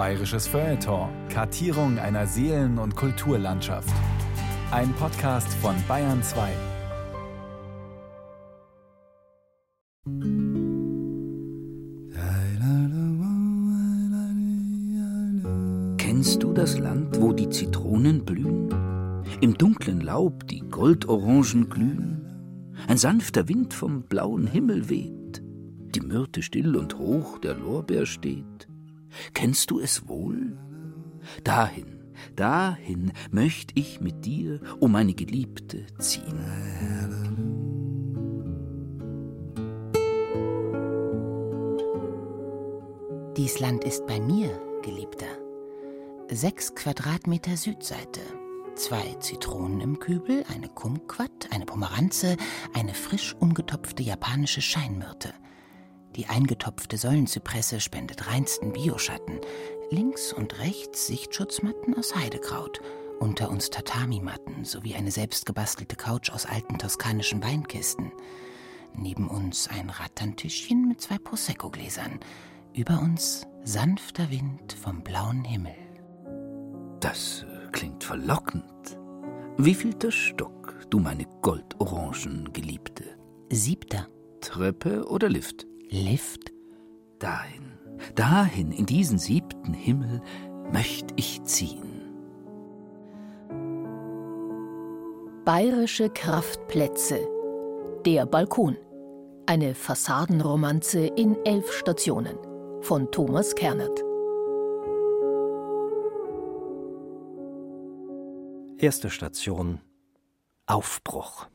Bayerisches Feuilleton. Kartierung einer Seelen- und Kulturlandschaft. Ein Podcast von Bayern 2. Kennst du das Land, wo die Zitronen blühen? Im dunklen Laub die Goldorangen glühen? Ein sanfter Wind vom blauen Himmel weht, die Myrte still und hoch der Lorbeer steht. Kennst du es wohl? Dahin, dahin möcht ich mit dir, o meine Geliebte, ziehen. Dies Land ist bei mir, Geliebter. Sechs Quadratmeter Südseite, zwei Zitronen im Kübel, eine Kumquat, eine Pomeranze, eine frisch umgetopfte japanische Scheinmyrte. Die eingetopfte Säulenzypresse spendet reinsten Bioschatten. Links und rechts Sichtschutzmatten aus Heidekraut. Unter uns Tatami-Matten sowie eine selbstgebastelte Couch aus alten toskanischen Weinkisten. Neben uns ein Ratterntischchen mit zwei Prosecco-Gläsern. Über uns sanfter Wind vom blauen Himmel. Das äh, klingt verlockend. Wie viel der Stock, du meine goldorangen Geliebte? Siebter. Treppe oder Lift? Lift? Dahin, dahin, in diesen siebten Himmel möcht ich ziehen. Bayerische Kraftplätze. Der Balkon. Eine Fassadenromanze in elf Stationen. Von Thomas Kernert. Erste Station Aufbruch.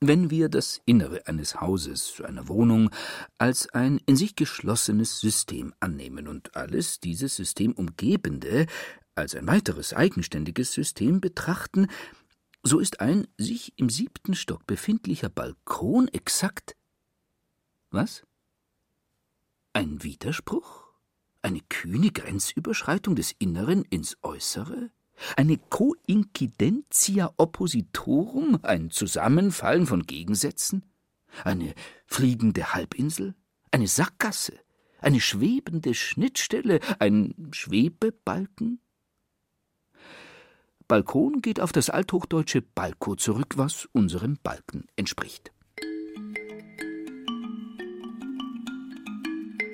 Wenn wir das Innere eines Hauses, einer Wohnung, als ein in sich geschlossenes System annehmen und alles dieses System umgebende als ein weiteres eigenständiges System betrachten, so ist ein sich im siebten Stock befindlicher Balkon exakt was? Ein Widerspruch? Eine kühne Grenzüberschreitung des Inneren ins Äußere? Eine Coincidentia oppositorum, ein Zusammenfallen von Gegensätzen? Eine fliegende Halbinsel? Eine Sackgasse? Eine schwebende Schnittstelle? Ein Schwebebalken? Balkon geht auf das althochdeutsche Balko zurück, was unserem Balken entspricht.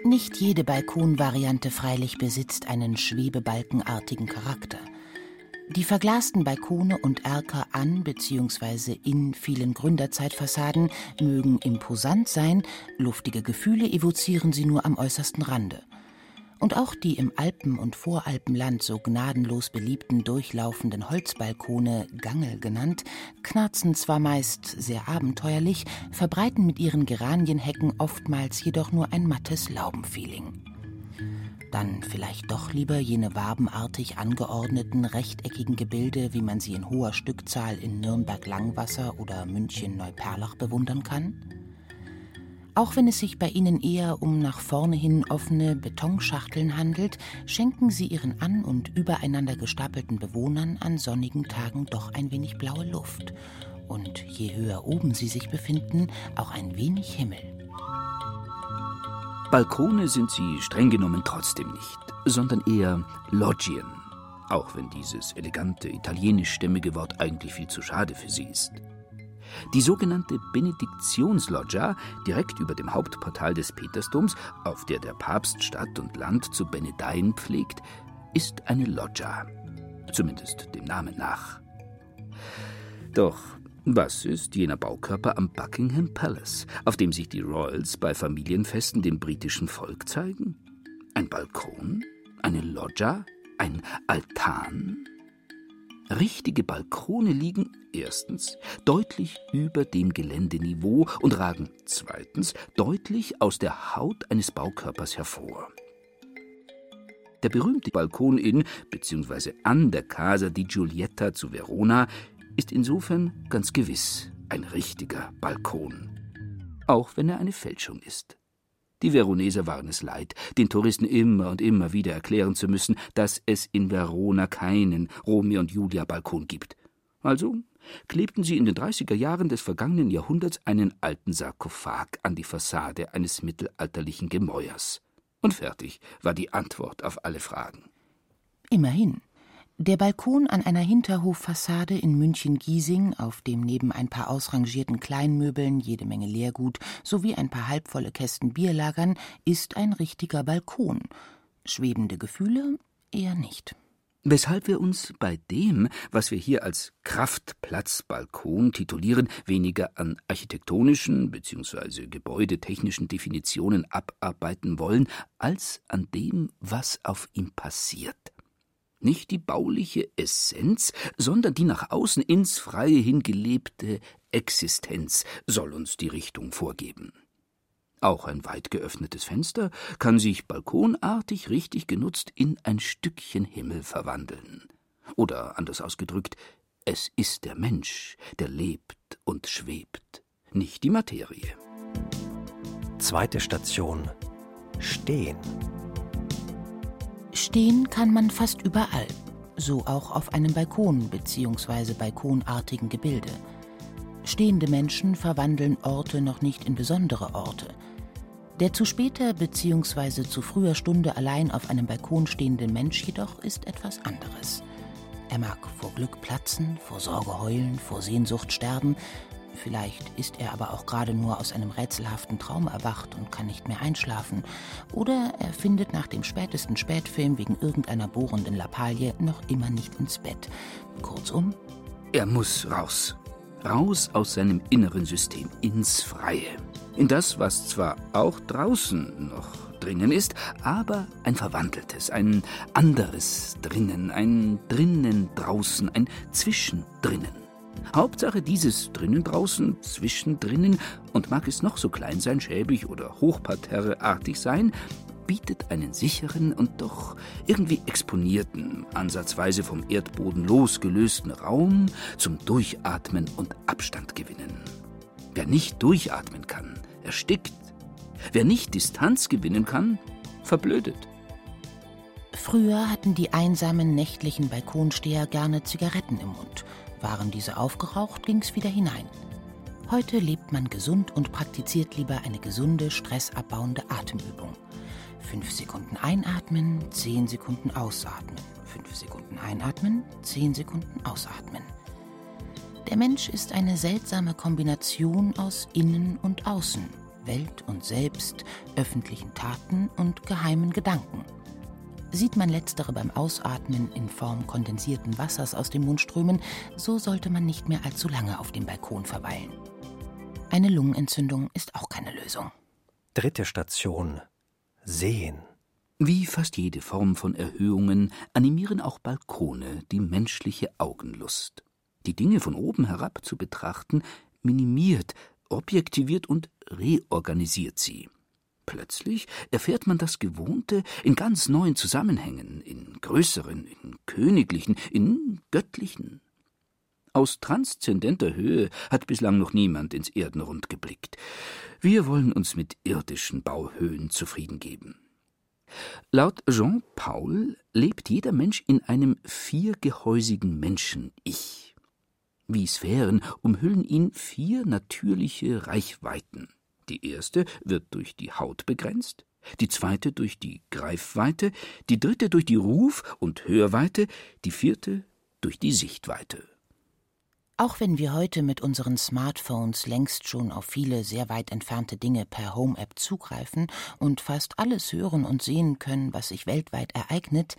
Nicht jede Balkonvariante freilich besitzt einen schwebebalkenartigen Charakter. Die verglasten Balkone und Erker an bzw. in vielen Gründerzeitfassaden mögen imposant sein, luftige Gefühle evozieren sie nur am äußersten Rande. Und auch die im Alpen- und Voralpenland so gnadenlos beliebten durchlaufenden Holzbalkone, Gangel genannt, knarzen zwar meist sehr abenteuerlich, verbreiten mit ihren Geranienhecken oftmals jedoch nur ein mattes Laubenfeeling. Dann vielleicht doch lieber jene wabenartig angeordneten rechteckigen Gebilde, wie man sie in hoher Stückzahl in Nürnberg-Langwasser oder München-Neuperlach bewundern kann? Auch wenn es sich bei ihnen eher um nach vorne hin offene Betonschachteln handelt, schenken sie ihren an und übereinander gestapelten Bewohnern an sonnigen Tagen doch ein wenig blaue Luft und je höher oben sie sich befinden, auch ein wenig Himmel. Balkone sind sie streng genommen trotzdem nicht, sondern eher Loggien, auch wenn dieses elegante italienischstämmige Wort eigentlich viel zu schade für sie ist. Die sogenannte Benediktionsloggia, direkt über dem Hauptportal des Petersdoms, auf der der Papst Stadt und Land zu benedeien pflegt, ist eine Loggia, zumindest dem Namen nach. Doch was ist jener Baukörper am Buckingham Palace, auf dem sich die Royals bei Familienfesten dem britischen Volk zeigen? Ein Balkon? Eine Loggia? Ein Altan? Richtige Balkone liegen erstens deutlich über dem Geländeniveau und ragen zweitens deutlich aus der Haut eines Baukörpers hervor. Der berühmte Balkon in bzw. an der Casa di Giulietta zu Verona ist insofern ganz gewiss ein richtiger Balkon, auch wenn er eine Fälschung ist. Die Veroneser waren es leid, den Touristen immer und immer wieder erklären zu müssen, dass es in Verona keinen Romeo und Julia Balkon gibt. Also klebten sie in den 30er Jahren des vergangenen Jahrhunderts einen alten Sarkophag an die Fassade eines mittelalterlichen Gemäuers. Und fertig war die Antwort auf alle Fragen. Immerhin. Der Balkon an einer Hinterhoffassade in München-Giesing, auf dem neben ein paar ausrangierten Kleinmöbeln jede Menge Leergut sowie ein paar halbvolle Kästen Bier lagern, ist ein richtiger Balkon. Schwebende Gefühle eher nicht. Weshalb wir uns bei dem, was wir hier als Kraftplatzbalkon titulieren, weniger an architektonischen bzw. gebäudetechnischen Definitionen abarbeiten wollen, als an dem, was auf ihm passiert. Nicht die bauliche Essenz, sondern die nach außen ins Freie hingelebte Existenz soll uns die Richtung vorgeben. Auch ein weit geöffnetes Fenster kann sich balkonartig richtig genutzt in ein Stückchen Himmel verwandeln. Oder anders ausgedrückt, es ist der Mensch, der lebt und schwebt, nicht die Materie. Zweite Station. Stehen. Stehen kann man fast überall, so auch auf einem Balkon bzw. balkonartigen Gebilde. Stehende Menschen verwandeln Orte noch nicht in besondere Orte. Der zu später bzw. zu früher Stunde allein auf einem Balkon stehende Mensch jedoch ist etwas anderes. Er mag vor Glück platzen, vor Sorge heulen, vor Sehnsucht sterben, vielleicht ist er aber auch gerade nur aus einem rätselhaften Traum erwacht und kann nicht mehr einschlafen, oder er findet nach dem spätesten Spätfilm wegen irgendeiner bohrenden Lappalie noch immer nicht ins Bett. Kurzum, er muss raus. Raus aus seinem inneren System, ins Freie in das, was zwar auch draußen noch drinnen ist, aber ein verwandeltes, ein anderes drinnen, ein drinnen draußen, ein Zwischendrinnen. Hauptsache dieses drinnen draußen, zwischendrinnen, und mag es noch so klein sein, schäbig oder hochparterreartig sein, bietet einen sicheren und doch irgendwie exponierten, ansatzweise vom Erdboden losgelösten Raum zum Durchatmen und Abstand gewinnen. Wer nicht durchatmen kann, erstickt. Wer nicht Distanz gewinnen kann, verblödet. Früher hatten die einsamen nächtlichen Balkonsteher gerne Zigaretten im Mund. Waren diese aufgeraucht, ging's wieder hinein. Heute lebt man gesund und praktiziert lieber eine gesunde, stressabbauende Atemübung. Fünf Sekunden einatmen, zehn Sekunden ausatmen. Fünf Sekunden einatmen, zehn Sekunden ausatmen. Der Mensch ist eine seltsame Kombination aus Innen und Außen, Welt und Selbst, öffentlichen Taten und geheimen Gedanken. Sieht man letztere beim Ausatmen in Form kondensierten Wassers aus dem Mund strömen, so sollte man nicht mehr allzu lange auf dem Balkon verweilen. Eine Lungenentzündung ist auch keine Lösung. Dritte Station. Sehen. Wie fast jede Form von Erhöhungen animieren auch Balkone die menschliche Augenlust. Die Dinge von oben herab zu betrachten, minimiert, objektiviert und reorganisiert sie. Plötzlich erfährt man das Gewohnte in ganz neuen Zusammenhängen, in größeren, in königlichen, in göttlichen. Aus transzendenter Höhe hat bislang noch niemand ins Erdenrund geblickt. Wir wollen uns mit irdischen Bauhöhen zufrieden geben. Laut Jean Paul lebt jeder Mensch in einem viergehäusigen Menschen-Ich. Wie Sphären umhüllen ihn vier natürliche Reichweiten. Die erste wird durch die Haut begrenzt, die zweite durch die Greifweite, die dritte durch die Ruf- und Hörweite, die vierte durch die Sichtweite. Auch wenn wir heute mit unseren Smartphones längst schon auf viele sehr weit entfernte Dinge per Home-App zugreifen und fast alles hören und sehen können, was sich weltweit ereignet,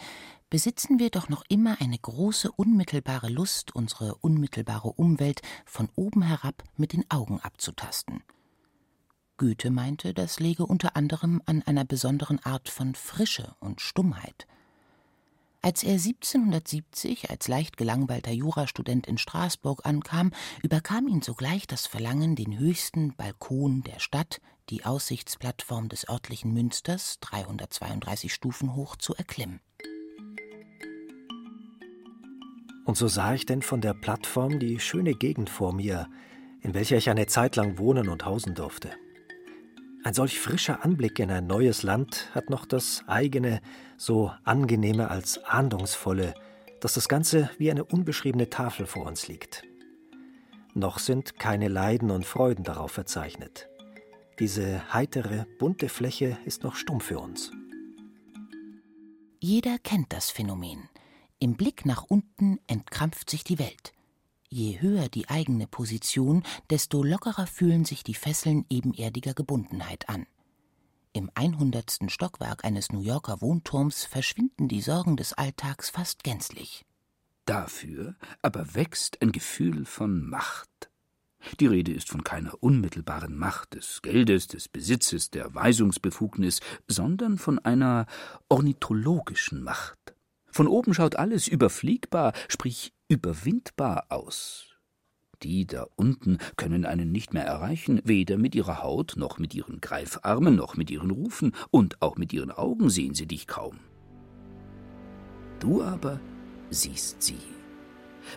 besitzen wir doch noch immer eine große unmittelbare Lust, unsere unmittelbare Umwelt von oben herab mit den Augen abzutasten. Goethe meinte, das läge unter anderem an einer besonderen Art von Frische und Stummheit. Als er 1770 als leicht gelangweilter Jurastudent in Straßburg ankam, überkam ihn sogleich das Verlangen, den höchsten Balkon der Stadt, die Aussichtsplattform des örtlichen Münsters, 332 Stufen hoch, zu erklimmen. Und so sah ich denn von der Plattform die schöne Gegend vor mir, in welcher ich eine Zeit lang wohnen und hausen durfte. Ein solch frischer Anblick in ein neues Land hat noch das eigene, so angenehme als ahndungsvolle, dass das Ganze wie eine unbeschriebene Tafel vor uns liegt. Noch sind keine Leiden und Freuden darauf verzeichnet. Diese heitere, bunte Fläche ist noch stumm für uns. Jeder kennt das Phänomen. Im Blick nach unten entkrampft sich die Welt. Je höher die eigene Position, desto lockerer fühlen sich die Fesseln ebenerdiger Gebundenheit an. Im 100. Stockwerk eines New Yorker Wohnturms verschwinden die Sorgen des Alltags fast gänzlich. Dafür aber wächst ein Gefühl von Macht. Die Rede ist von keiner unmittelbaren Macht des Geldes, des Besitzes, der Weisungsbefugnis, sondern von einer ornithologischen Macht. Von oben schaut alles überfliegbar, sprich überwindbar aus. Die da unten können einen nicht mehr erreichen, weder mit ihrer Haut, noch mit ihren Greifarmen, noch mit ihren Rufen, und auch mit ihren Augen sehen sie dich kaum. Du aber siehst sie.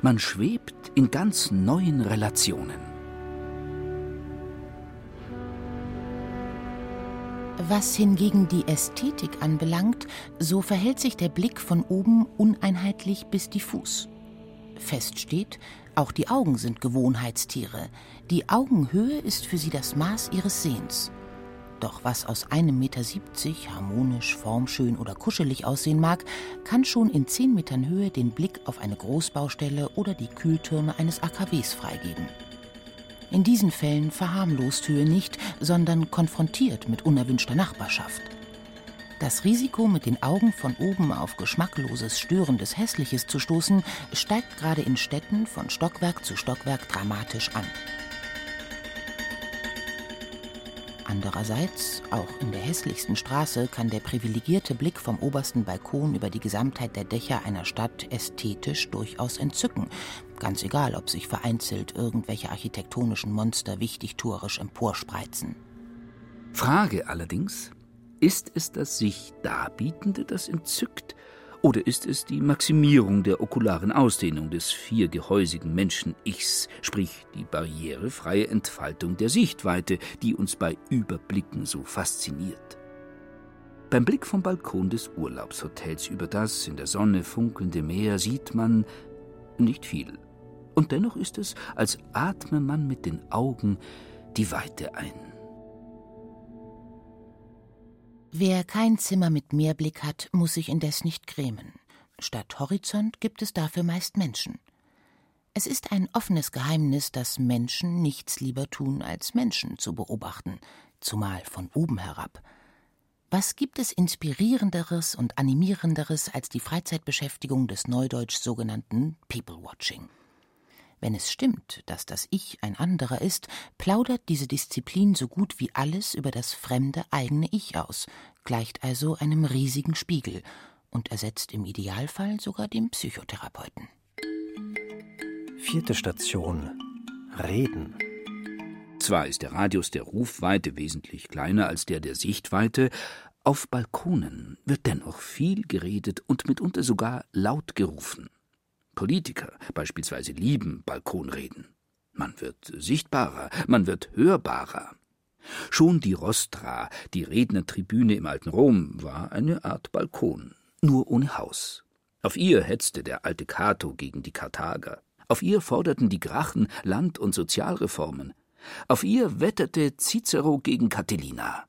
Man schwebt in ganz neuen Relationen. Was hingegen die Ästhetik anbelangt, so verhält sich der Blick von oben uneinheitlich bis diffus. Fest steht, auch die Augen sind Gewohnheitstiere. Die Augenhöhe ist für sie das Maß ihres Sehens. Doch was aus einem Meter siebzig harmonisch, formschön oder kuschelig aussehen mag, kann schon in zehn Metern Höhe den Blick auf eine Großbaustelle oder die Kühltürme eines AKWs freigeben. In diesen Fällen verharmlost Höhe nicht, sondern konfrontiert mit unerwünschter Nachbarschaft. Das Risiko, mit den Augen von oben auf geschmackloses, störendes Hässliches zu stoßen, steigt gerade in Städten von Stockwerk zu Stockwerk dramatisch an. Andererseits, auch in der hässlichsten Straße kann der privilegierte Blick vom obersten Balkon über die Gesamtheit der Dächer einer Stadt ästhetisch durchaus entzücken, ganz egal, ob sich vereinzelt irgendwelche architektonischen Monster wichtigtuerisch emporspreizen. Frage allerdings, ist es das sich Darbietende, das entzückt, oder ist es die Maximierung der okularen Ausdehnung des viergehäusigen Menschen-Ichs, sprich die barrierefreie Entfaltung der Sichtweite, die uns bei Überblicken so fasziniert? Beim Blick vom Balkon des Urlaubshotels über das in der Sonne funkelnde Meer sieht man nicht viel. Und dennoch ist es, als atme man mit den Augen die Weite ein. Wer kein Zimmer mit Meerblick hat, muss sich indes nicht grämen. Statt Horizont gibt es dafür meist Menschen. Es ist ein offenes Geheimnis, dass Menschen nichts lieber tun, als Menschen zu beobachten, zumal von oben herab. Was gibt es inspirierenderes und animierenderes als die Freizeitbeschäftigung des Neudeutsch sogenannten People Watching? Wenn es stimmt, dass das Ich ein anderer ist, plaudert diese Disziplin so gut wie alles über das fremde eigene Ich aus, gleicht also einem riesigen Spiegel und ersetzt im Idealfall sogar den Psychotherapeuten. Vierte Station. Reden. Zwar ist der Radius der Rufweite wesentlich kleiner als der der Sichtweite, auf Balkonen wird dennoch viel geredet und mitunter sogar laut gerufen. Politiker beispielsweise lieben Balkonreden. Man wird sichtbarer, man wird hörbarer. Schon die Rostra, die Rednertribüne im alten Rom, war eine Art Balkon, nur ohne Haus. Auf ihr hetzte der alte Cato gegen die Karthager. Auf ihr forderten die Grachen Land- und Sozialreformen. Auf ihr wetterte Cicero gegen Catilina.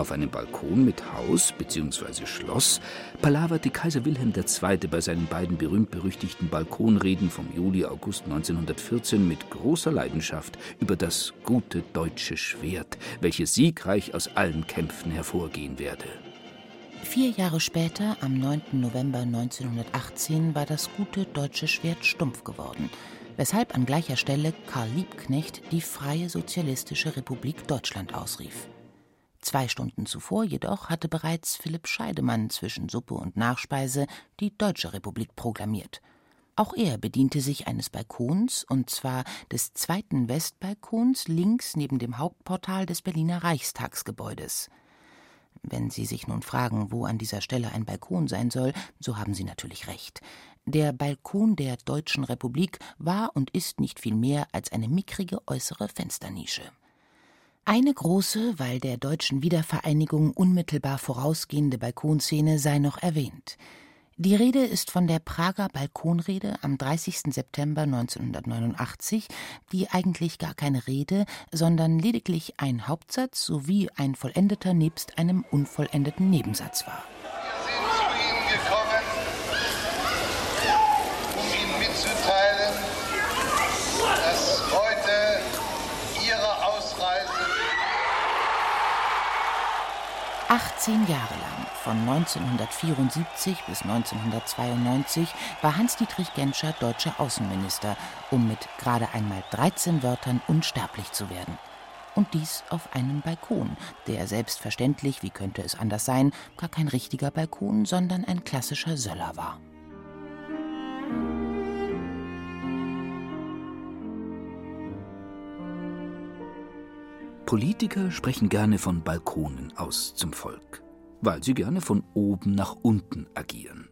Auf einem Balkon mit Haus bzw. Schloss palaverte Kaiser Wilhelm II. bei seinen beiden berühmt-berüchtigten Balkonreden vom Juli-August 1914 mit großer Leidenschaft über das gute deutsche Schwert, welches siegreich aus allen Kämpfen hervorgehen werde. Vier Jahre später, am 9. November 1918, war das gute deutsche Schwert stumpf geworden, weshalb an gleicher Stelle Karl Liebknecht die Freie Sozialistische Republik Deutschland ausrief. Zwei Stunden zuvor jedoch hatte bereits Philipp Scheidemann zwischen Suppe und Nachspeise die Deutsche Republik proklamiert. Auch er bediente sich eines Balkons, und zwar des zweiten Westbalkons links neben dem Hauptportal des Berliner Reichstagsgebäudes. Wenn Sie sich nun fragen, wo an dieser Stelle ein Balkon sein soll, so haben Sie natürlich recht. Der Balkon der Deutschen Republik war und ist nicht viel mehr als eine mickrige äußere Fensternische. Eine große, weil der deutschen Wiedervereinigung unmittelbar vorausgehende Balkonszene sei noch erwähnt. Die Rede ist von der Prager Balkonrede am 30. September 1989, die eigentlich gar keine Rede, sondern lediglich ein Hauptsatz sowie ein vollendeter nebst einem unvollendeten Nebensatz war. um Ihnen mitzuteilen, dass heute Ihre Ausreise 18 Jahre lang, von 1974 bis 1992, war Hans-Dietrich Genscher deutscher Außenminister, um mit gerade einmal 13 Wörtern unsterblich zu werden. Und dies auf einem Balkon, der selbstverständlich, wie könnte es anders sein, gar kein richtiger Balkon, sondern ein klassischer Söller war. Politiker sprechen gerne von Balkonen aus zum Volk, weil sie gerne von oben nach unten agieren.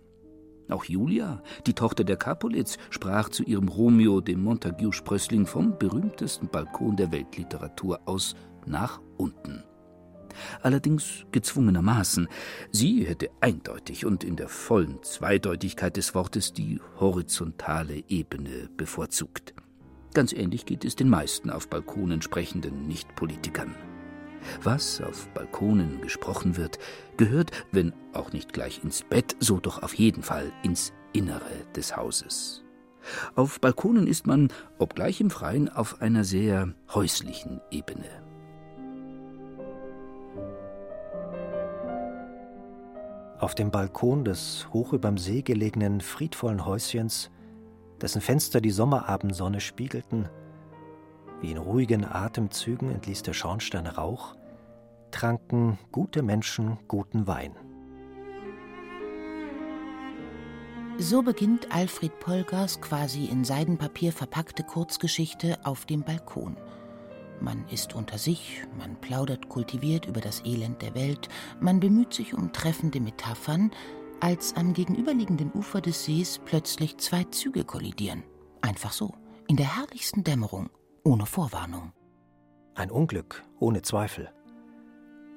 Auch Julia, die Tochter der Capolitz, sprach zu ihrem Romeo, dem Montague-Sprössling, vom berühmtesten Balkon der Weltliteratur aus nach unten. Allerdings gezwungenermaßen. Sie hätte eindeutig und in der vollen Zweideutigkeit des Wortes die horizontale Ebene bevorzugt. Ganz ähnlich geht es den meisten auf Balkonen sprechenden Nichtpolitikern. Was auf Balkonen gesprochen wird, gehört, wenn auch nicht gleich ins Bett, so doch auf jeden Fall ins Innere des Hauses. Auf Balkonen ist man, obgleich im Freien, auf einer sehr häuslichen Ebene. Auf dem Balkon des hoch überm See gelegenen friedvollen Häuschens, dessen Fenster die Sommerabendsonne spiegelten, wie in ruhigen Atemzügen entließ der Schornstein Rauch, tranken gute Menschen guten Wein. So beginnt Alfred Polgers quasi in Seidenpapier verpackte Kurzgeschichte auf dem Balkon. Man ist unter sich, man plaudert kultiviert über das Elend der Welt, man bemüht sich um treffende Metaphern, als am gegenüberliegenden Ufer des Sees plötzlich zwei Züge kollidieren. Einfach so, in der herrlichsten Dämmerung, ohne Vorwarnung. Ein Unglück, ohne Zweifel.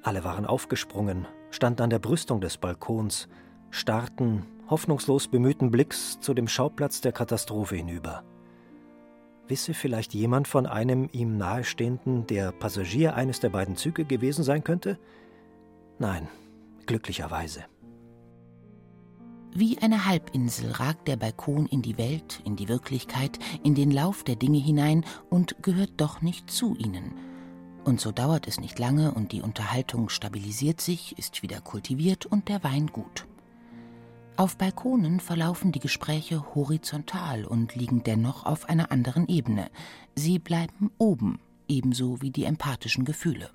Alle waren aufgesprungen, standen an der Brüstung des Balkons, starrten hoffnungslos bemühten Blicks zu dem Schauplatz der Katastrophe hinüber. Wisse vielleicht jemand von einem ihm nahestehenden, der Passagier eines der beiden Züge gewesen sein könnte? Nein, glücklicherweise. Wie eine Halbinsel ragt der Balkon in die Welt, in die Wirklichkeit, in den Lauf der Dinge hinein und gehört doch nicht zu ihnen. Und so dauert es nicht lange und die Unterhaltung stabilisiert sich, ist wieder kultiviert und der Wein gut. Auf Balkonen verlaufen die Gespräche horizontal und liegen dennoch auf einer anderen Ebene. Sie bleiben oben, ebenso wie die empathischen Gefühle.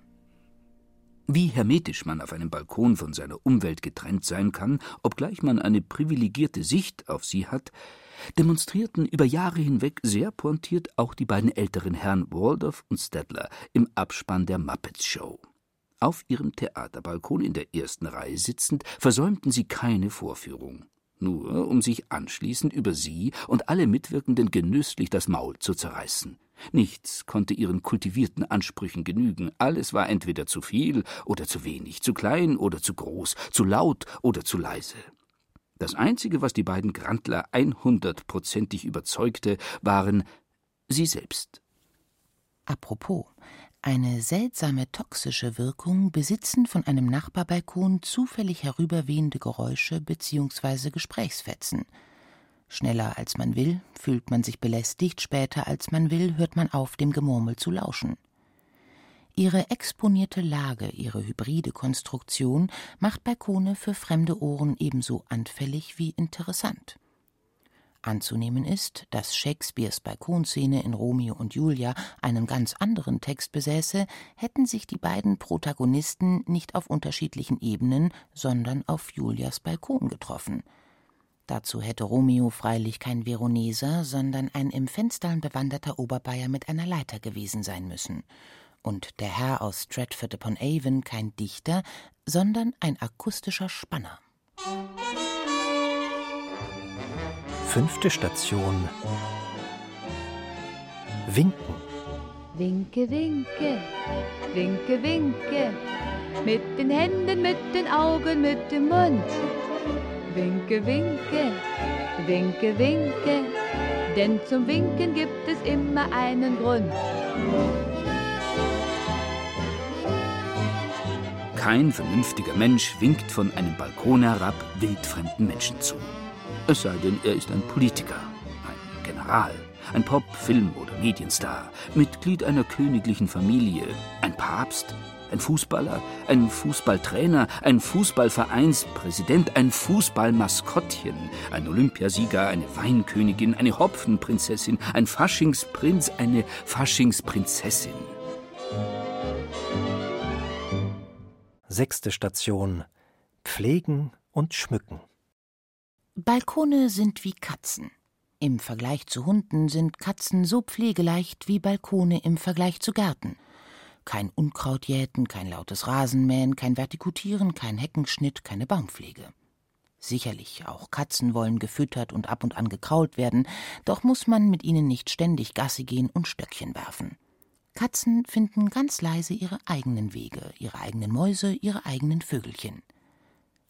Wie hermetisch man auf einem Balkon von seiner Umwelt getrennt sein kann, obgleich man eine privilegierte Sicht auf sie hat, demonstrierten über Jahre hinweg sehr pointiert auch die beiden älteren Herren Waldorf und Stedler im Abspann der Muppets Show. Auf ihrem Theaterbalkon in der ersten Reihe sitzend, versäumten sie keine Vorführung, nur um sich anschließend über sie und alle Mitwirkenden genüsslich das Maul zu zerreißen. Nichts konnte ihren kultivierten Ansprüchen genügen, alles war entweder zu viel oder zu wenig, zu klein oder zu groß, zu laut oder zu leise. Das Einzige, was die beiden Grandler einhundertprozentig überzeugte, waren sie selbst. Apropos, eine seltsame toxische Wirkung besitzen von einem Nachbarbalkon zufällig herüberwehende Geräusche bzw. Gesprächsfetzen. Schneller als man will, fühlt man sich belästigt, später als man will, hört man auf, dem Gemurmel zu lauschen. Ihre exponierte Lage, ihre hybride Konstruktion macht Balkone für fremde Ohren ebenso anfällig wie interessant. Anzunehmen ist, dass Shakespeares Balkonszene in Romeo und Julia einen ganz anderen Text besäße, hätten sich die beiden Protagonisten nicht auf unterschiedlichen Ebenen, sondern auf Julias Balkon getroffen – Dazu hätte Romeo freilich kein Veroneser, sondern ein im Fenstern bewanderter Oberbayer mit einer Leiter gewesen sein müssen. Und der Herr aus Stratford upon Avon kein Dichter, sondern ein akustischer Spanner. Fünfte Station. Winken. Winke, winke, winke, winke. Mit den Händen, mit den Augen, mit dem Mund Winke, winke, winke, winke, denn zum Winken gibt es immer einen Grund. Kein vernünftiger Mensch winkt von einem Balkon herab wildfremden Menschen zu. Es sei denn, er ist ein Politiker, ein General, ein Pop-, Film- oder Medienstar, Mitglied einer königlichen Familie, ein Papst, ein Fußballer, ein Fußballtrainer, ein Fußballvereinspräsident, ein Fußballmaskottchen, ein Olympiasieger, eine Weinkönigin, eine Hopfenprinzessin, ein Faschingsprinz, eine Faschingsprinzessin. Sechste Station. Pflegen und schmücken. Balkone sind wie Katzen. Im Vergleich zu Hunden sind Katzen so pflegeleicht wie Balkone im Vergleich zu Gärten. Kein Unkraut jäten, kein lautes Rasenmähen, kein Vertikutieren, kein Heckenschnitt, keine Baumpflege. Sicherlich, auch Katzen wollen gefüttert und ab und an gekrault werden, doch muss man mit ihnen nicht ständig Gassi gehen und Stöckchen werfen. Katzen finden ganz leise ihre eigenen Wege, ihre eigenen Mäuse, ihre eigenen Vögelchen.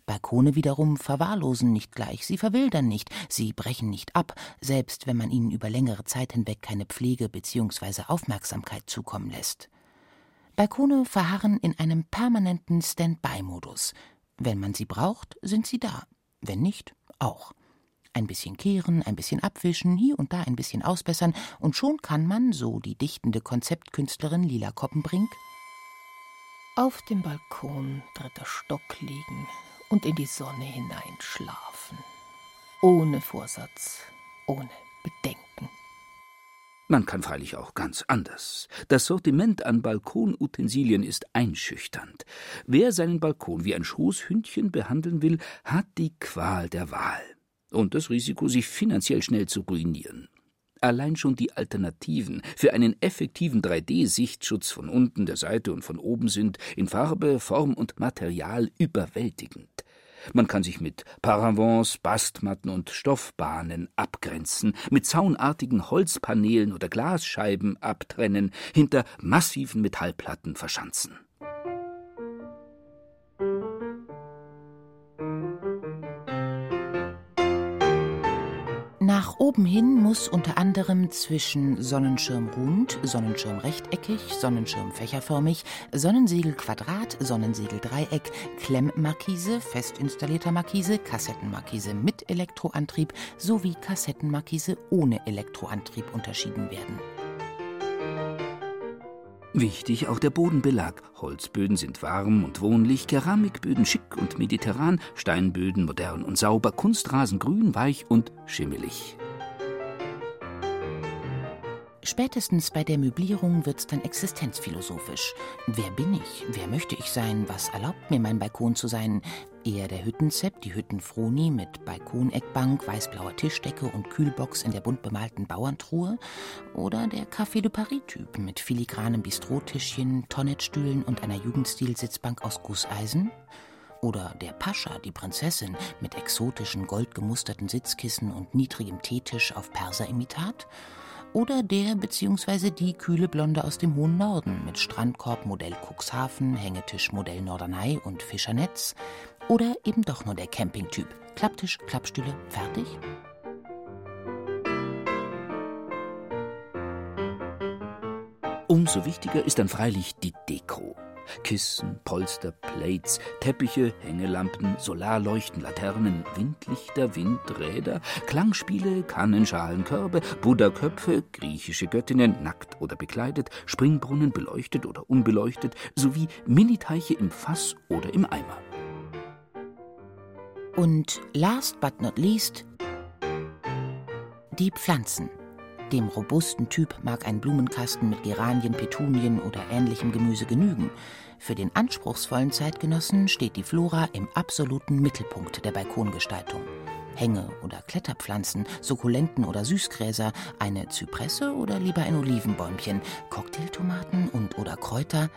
Balkone wiederum verwahrlosen nicht gleich, sie verwildern nicht, sie brechen nicht ab, selbst wenn man ihnen über längere Zeit hinweg keine Pflege bzw. Aufmerksamkeit zukommen lässt. Balkone verharren in einem permanenten Stand-by-Modus. Wenn man sie braucht, sind sie da, wenn nicht, auch. Ein bisschen kehren, ein bisschen abwischen, hier und da ein bisschen ausbessern, und schon kann man, so die dichtende Konzeptkünstlerin Lila Koppenbrink, auf dem Balkon dritter Stock liegen, und in die Sonne hineinschlafen. Ohne Vorsatz, ohne Bedenken. Man kann freilich auch ganz anders. Das Sortiment an Balkonutensilien ist einschüchternd. Wer seinen Balkon wie ein Schoßhündchen behandeln will, hat die Qual der Wahl und das Risiko, sich finanziell schnell zu ruinieren. Allein schon die Alternativen für einen effektiven 3D-Sichtschutz von unten, der Seite und von oben sind in Farbe, Form und Material überwältigend. Man kann sich mit Paravents, Bastmatten und Stoffbahnen abgrenzen, mit zaunartigen Holzpaneelen oder Glasscheiben abtrennen, hinter massiven Metallplatten verschanzen. Nach oben hin muss unter anderem zwischen Sonnenschirm rund, Sonnenschirm rechteckig, Sonnenschirm fächerförmig, Sonnensegel Quadrat, Sonnensegel Dreieck, Klemmmarkise, fest installierter Markise, Kassettenmarkise mit Elektroantrieb sowie Kassettenmarkise ohne Elektroantrieb unterschieden werden. Wichtig auch der Bodenbelag. Holzböden sind warm und wohnlich, Keramikböden schick und mediterran, Steinböden modern und sauber, Kunstrasen grün, weich und schimmelig. Spätestens bei der Möblierung wird's dann existenzphilosophisch. Wer bin ich? Wer möchte ich sein? Was erlaubt mir mein Balkon zu sein? Eher der Hüttenzepp, die Hüttenfroni mit Balkoneckbank, weißblauer Tischdecke und Kühlbox in der bunt bemalten Bauerntruhe? Oder der Café de Paris-Typ mit filigranem Bistrotischchen, Tonnettstühlen und einer Jugendstil-Sitzbank aus Gusseisen? Oder der Pascha, die Prinzessin, mit exotischen goldgemusterten Sitzkissen und niedrigem Teetisch auf Perserimitat? Oder der bzw. die kühle Blonde aus dem hohen Norden mit Strandkorb Modell Cuxhaven, Hängetisch Modell Norderney und Fischernetz oder eben doch nur der Campingtyp. Klapptisch, Klappstühle, fertig? Umso wichtiger ist dann freilich die Deko. Kissen, Polster, Plates, Teppiche, Hängelampen, Solarleuchten, Laternen, Windlichter, Windräder, Klangspiele, Kannen, Schalen, Körbe, Buddha-Köpfe, griechische Göttinnen, nackt oder bekleidet, Springbrunnen, beleuchtet oder unbeleuchtet, sowie Miniteiche im Fass oder im Eimer. Und last but not least die Pflanzen. Dem robusten Typ mag ein Blumenkasten mit Geranien, Petunien oder ähnlichem Gemüse genügen. Für den anspruchsvollen Zeitgenossen steht die Flora im absoluten Mittelpunkt der Balkongestaltung. Hänge- oder Kletterpflanzen, Sukkulenten oder Süßgräser, eine Zypresse oder lieber ein Olivenbäumchen, Cocktailtomaten und oder Kräuter,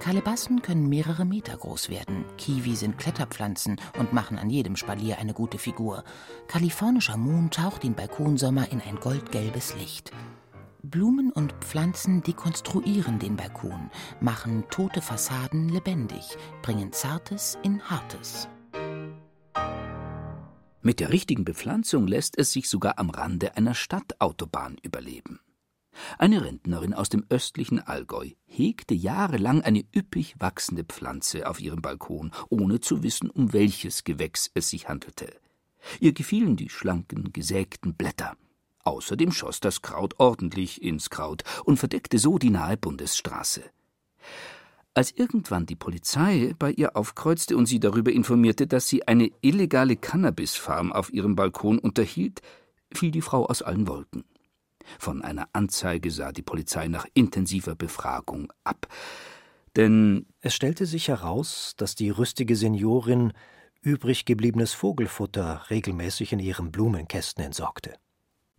Kalebassen können mehrere Meter groß werden. Kiwi sind Kletterpflanzen und machen an jedem Spalier eine gute Figur. Kalifornischer Mohn taucht den Balkonsommer in ein goldgelbes Licht. Blumen und Pflanzen dekonstruieren den Balkon, machen tote Fassaden lebendig, bringen Zartes in Hartes. Mit der richtigen Bepflanzung lässt es sich sogar am Rande einer Stadtautobahn überleben. Eine Rentnerin aus dem östlichen Allgäu hegte jahrelang eine üppig wachsende Pflanze auf ihrem Balkon, ohne zu wissen, um welches Gewächs es sich handelte. Ihr gefielen die schlanken, gesägten Blätter. Außerdem schoss das Kraut ordentlich ins Kraut und verdeckte so die nahe Bundesstraße. Als irgendwann die Polizei bei ihr aufkreuzte und sie darüber informierte, dass sie eine illegale Cannabisfarm auf ihrem Balkon unterhielt, fiel die Frau aus allen Wolken. Von einer Anzeige sah die Polizei nach intensiver Befragung ab. Denn es stellte sich heraus, dass die rüstige Seniorin übrig gebliebenes Vogelfutter regelmäßig in ihren Blumenkästen entsorgte.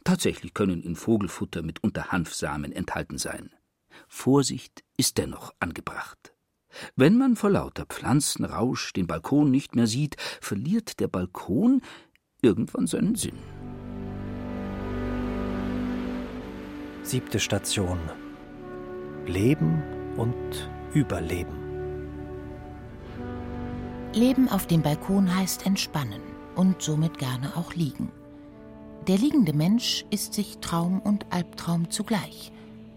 Tatsächlich können in Vogelfutter mitunter Hanfsamen enthalten sein. Vorsicht ist dennoch angebracht. Wenn man vor lauter Pflanzenrausch den Balkon nicht mehr sieht, verliert der Balkon irgendwann seinen Sinn. Siebte Station. Leben und Überleben. Leben auf dem Balkon heißt entspannen und somit gerne auch liegen. Der liegende Mensch ist sich Traum und Albtraum zugleich.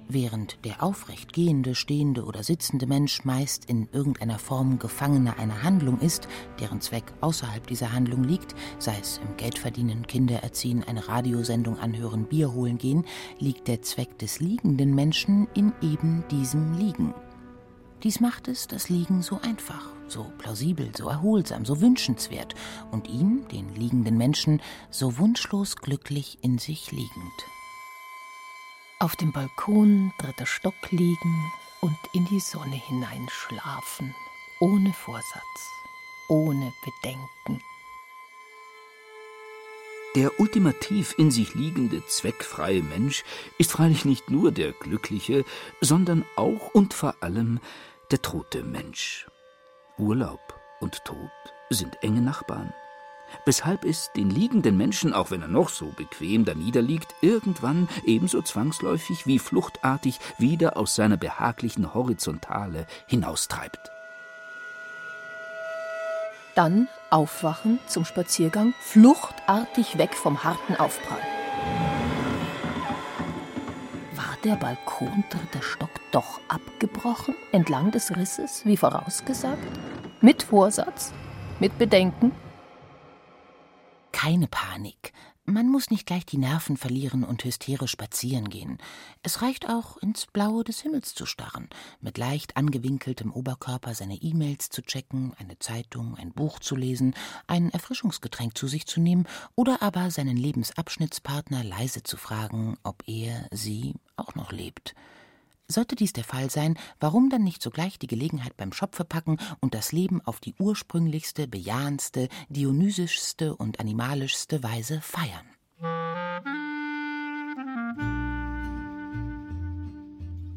Während der aufrecht gehende, stehende oder sitzende Mensch meist in irgendeiner Form Gefangener einer Handlung ist, deren Zweck außerhalb dieser Handlung liegt, sei es im Geldverdienen, Kinder erziehen, eine Radiosendung anhören, Bier holen gehen, liegt der Zweck des liegenden Menschen in eben diesem Liegen. Dies macht es, das Liegen, so einfach, so plausibel, so erholsam, so wünschenswert und ihn, den liegenden Menschen, so wunschlos glücklich in sich liegend. Auf dem Balkon, dritter Stock liegen und in die Sonne hineinschlafen, ohne Vorsatz, ohne Bedenken. Der ultimativ in sich liegende, zweckfreie Mensch ist freilich nicht nur der glückliche, sondern auch und vor allem der tote Mensch. Urlaub und Tod sind enge Nachbarn. Weshalb es den liegenden Menschen, auch wenn er noch so bequem da niederliegt, irgendwann ebenso zwangsläufig wie fluchtartig wieder aus seiner behaglichen Horizontale hinaustreibt. Dann aufwachen zum Spaziergang, fluchtartig weg vom harten Aufprall. War der Balkon dritter Stock doch abgebrochen, entlang des Risses, wie vorausgesagt? Mit Vorsatz? Mit Bedenken? Keine Panik. Man muss nicht gleich die Nerven verlieren und hysterisch spazieren gehen. Es reicht auch, ins Blaue des Himmels zu starren, mit leicht angewinkeltem Oberkörper seine E-Mails zu checken, eine Zeitung, ein Buch zu lesen, ein Erfrischungsgetränk zu sich zu nehmen oder aber seinen Lebensabschnittspartner leise zu fragen, ob er, sie auch noch lebt. Sollte dies der Fall sein, warum dann nicht sogleich die Gelegenheit beim Schopfe packen und das Leben auf die ursprünglichste, bejahendste, dionysischste und animalischste Weise feiern?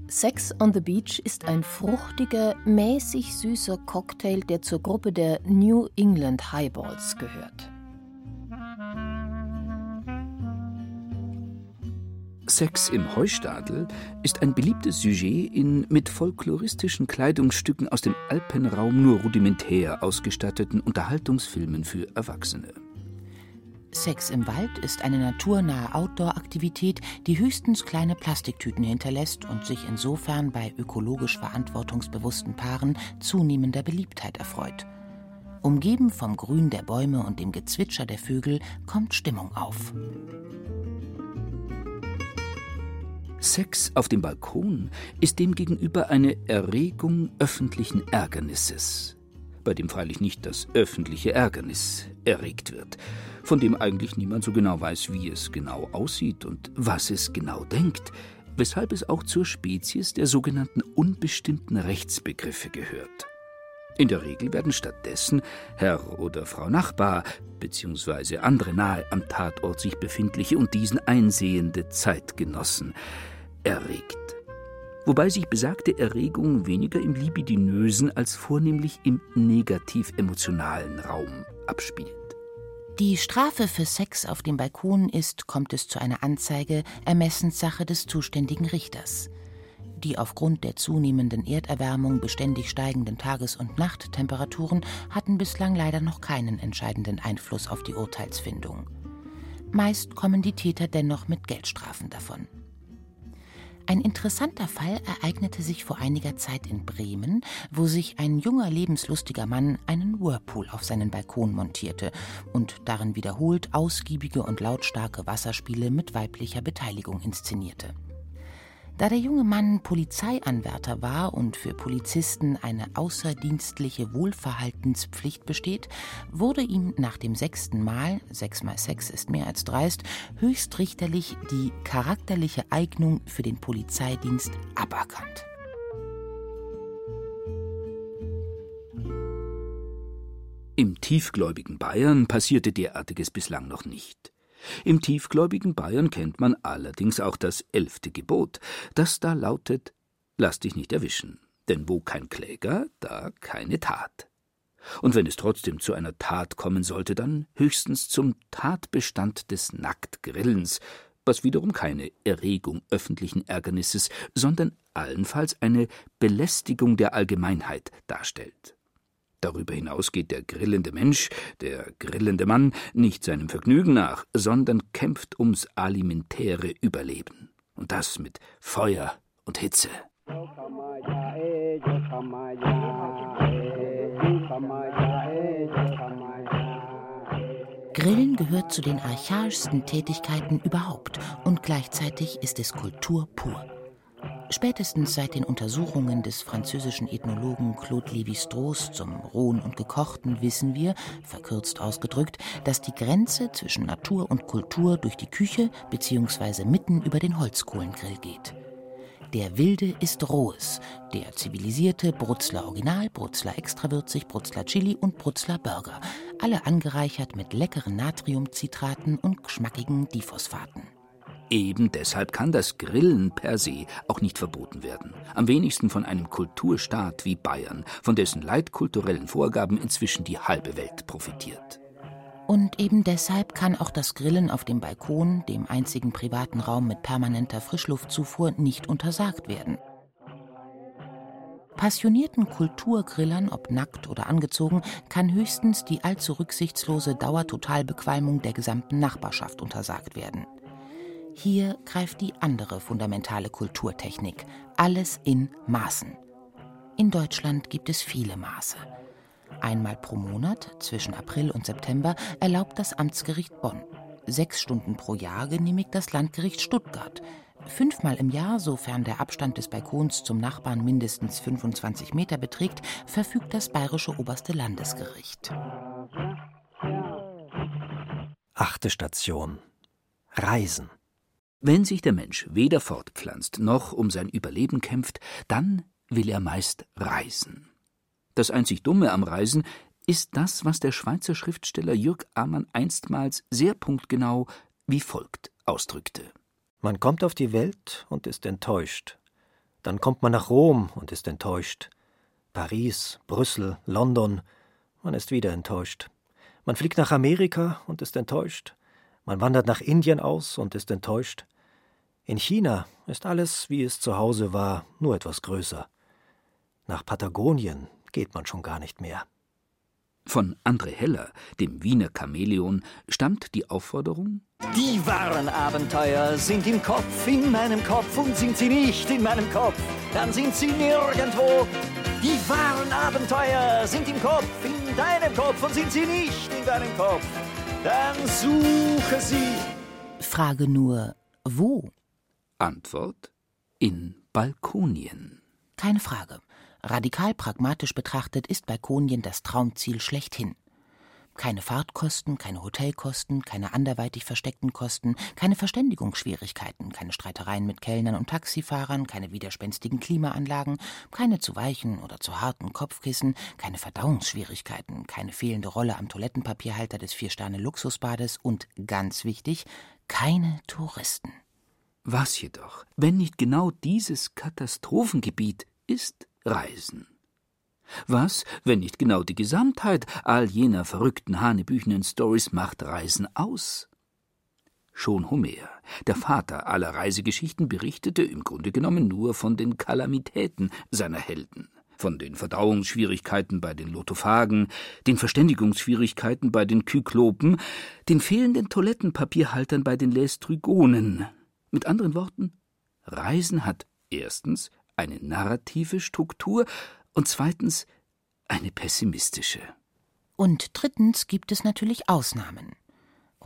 Sex on the Beach ist ein fruchtiger, mäßig süßer Cocktail, der zur Gruppe der New England Highballs gehört. Sex im Heustadel ist ein beliebtes Sujet in mit folkloristischen Kleidungsstücken aus dem Alpenraum nur rudimentär ausgestatteten Unterhaltungsfilmen für Erwachsene. Sex im Wald ist eine naturnahe Outdoor-Aktivität, die höchstens kleine Plastiktüten hinterlässt und sich insofern bei ökologisch verantwortungsbewussten Paaren zunehmender Beliebtheit erfreut. Umgeben vom Grün der Bäume und dem Gezwitscher der Vögel kommt Stimmung auf. Sex auf dem Balkon ist demgegenüber eine Erregung öffentlichen Ärgernisses, bei dem freilich nicht das öffentliche Ärgernis erregt wird, von dem eigentlich niemand so genau weiß, wie es genau aussieht und was es genau denkt, weshalb es auch zur Spezies der sogenannten unbestimmten Rechtsbegriffe gehört. In der Regel werden stattdessen Herr oder Frau Nachbar bzw. andere nahe am Tatort sich befindliche und diesen einsehende Zeitgenossen erregt. Wobei sich besagte Erregung weniger im libidinösen als vornehmlich im negativ-emotionalen Raum abspielt. Die Strafe für Sex auf dem Balkon ist, kommt es zu einer Anzeige, Ermessenssache des zuständigen Richters. Die aufgrund der zunehmenden Erderwärmung beständig steigenden Tages- und Nachttemperaturen hatten bislang leider noch keinen entscheidenden Einfluss auf die Urteilsfindung. Meist kommen die Täter dennoch mit Geldstrafen davon. Ein interessanter Fall ereignete sich vor einiger Zeit in Bremen, wo sich ein junger, lebenslustiger Mann einen Whirlpool auf seinen Balkon montierte und darin wiederholt ausgiebige und lautstarke Wasserspiele mit weiblicher Beteiligung inszenierte. Da der junge Mann Polizeianwärter war und für Polizisten eine außerdienstliche Wohlverhaltenspflicht besteht, wurde ihm nach dem sechsten Mal, sechs mal sechs ist mehr als dreist, höchstrichterlich die charakterliche Eignung für den Polizeidienst aberkannt. Im tiefgläubigen Bayern passierte derartiges bislang noch nicht. Im tiefgläubigen Bayern kennt man allerdings auch das elfte Gebot, das da lautet Lass dich nicht erwischen, denn wo kein Kläger, da keine Tat. Und wenn es trotzdem zu einer Tat kommen sollte, dann höchstens zum Tatbestand des Nacktgrillens, was wiederum keine Erregung öffentlichen Ärgernisses, sondern allenfalls eine Belästigung der Allgemeinheit darstellt. Darüber hinaus geht der grillende Mensch, der grillende Mann, nicht seinem Vergnügen nach, sondern kämpft ums alimentäre Überleben. Und das mit Feuer und Hitze. Grillen gehört zu den archaischsten Tätigkeiten überhaupt und gleichzeitig ist es Kultur pur. Spätestens seit den Untersuchungen des französischen Ethnologen Claude Lévi-Strauss zum Rohen und Gekochten wissen wir, verkürzt ausgedrückt, dass die Grenze zwischen Natur und Kultur durch die Küche bzw. mitten über den Holzkohlengrill geht. Der Wilde ist Rohes, der zivilisierte Brutzler Original, Brutzler Extrawürzig, Brutzler Chili und Brutzler Burger, alle angereichert mit leckeren Natriumzitraten und geschmackigen Diphosphaten. Eben deshalb kann das Grillen per se auch nicht verboten werden. Am wenigsten von einem Kulturstaat wie Bayern, von dessen leitkulturellen Vorgaben inzwischen die halbe Welt profitiert. Und eben deshalb kann auch das Grillen auf dem Balkon, dem einzigen privaten Raum mit permanenter Frischluftzufuhr, nicht untersagt werden. Passionierten Kulturgrillern, ob nackt oder angezogen, kann höchstens die allzu rücksichtslose Dauertotalbequalmung der gesamten Nachbarschaft untersagt werden. Hier greift die andere fundamentale Kulturtechnik. Alles in Maßen. In Deutschland gibt es viele Maße. Einmal pro Monat, zwischen April und September, erlaubt das Amtsgericht Bonn. Sechs Stunden pro Jahr genehmigt das Landgericht Stuttgart. Fünfmal im Jahr, sofern der Abstand des Balkons zum Nachbarn mindestens 25 Meter beträgt, verfügt das bayerische oberste Landesgericht. Achte Station. Reisen. Wenn sich der Mensch weder fortpflanzt noch um sein Überleben kämpft, dann will er meist reisen. Das einzig Dumme am Reisen ist das, was der Schweizer Schriftsteller Jürg Amann einstmals sehr punktgenau wie folgt ausdrückte. Man kommt auf die Welt und ist enttäuscht. Dann kommt man nach Rom und ist enttäuscht. Paris, Brüssel, London, man ist wieder enttäuscht. Man fliegt nach Amerika und ist enttäuscht. Man wandert nach Indien aus und ist enttäuscht. In China ist alles, wie es zu Hause war, nur etwas größer. Nach Patagonien geht man schon gar nicht mehr. Von André Heller, dem Wiener Chamäleon, stammt die Aufforderung Die wahren Abenteuer sind im Kopf, in meinem Kopf und sind sie nicht in meinem Kopf, dann sind sie nirgendwo. Die wahren Abenteuer sind im Kopf, in deinem Kopf und sind sie nicht in deinem Kopf. Dann suche sie. Frage nur, wo? Antwort in Balkonien. Keine Frage. Radikal pragmatisch betrachtet ist Balkonien das Traumziel schlechthin. Keine Fahrtkosten, keine Hotelkosten, keine anderweitig versteckten Kosten, keine Verständigungsschwierigkeiten, keine Streitereien mit Kellnern und Taxifahrern, keine widerspenstigen Klimaanlagen, keine zu weichen oder zu harten Kopfkissen, keine Verdauungsschwierigkeiten, keine fehlende Rolle am Toilettenpapierhalter des Vier-Sterne-Luxusbades und, ganz wichtig, keine Touristen. Was jedoch, wenn nicht genau dieses Katastrophengebiet ist Reisen? Was, wenn nicht genau die Gesamtheit all jener verrückten hanebüchenen Stories macht Reisen aus? Schon Homer, der Vater aller Reisegeschichten, berichtete im Grunde genommen nur von den Kalamitäten seiner Helden von den Verdauungsschwierigkeiten bei den Lotophagen, den Verständigungsschwierigkeiten bei den Kyklopen, den fehlenden Toilettenpapierhaltern bei den Lästrygonen. Mit anderen Worten, Reisen hat erstens eine narrative Struktur und zweitens eine pessimistische. Und drittens gibt es natürlich Ausnahmen.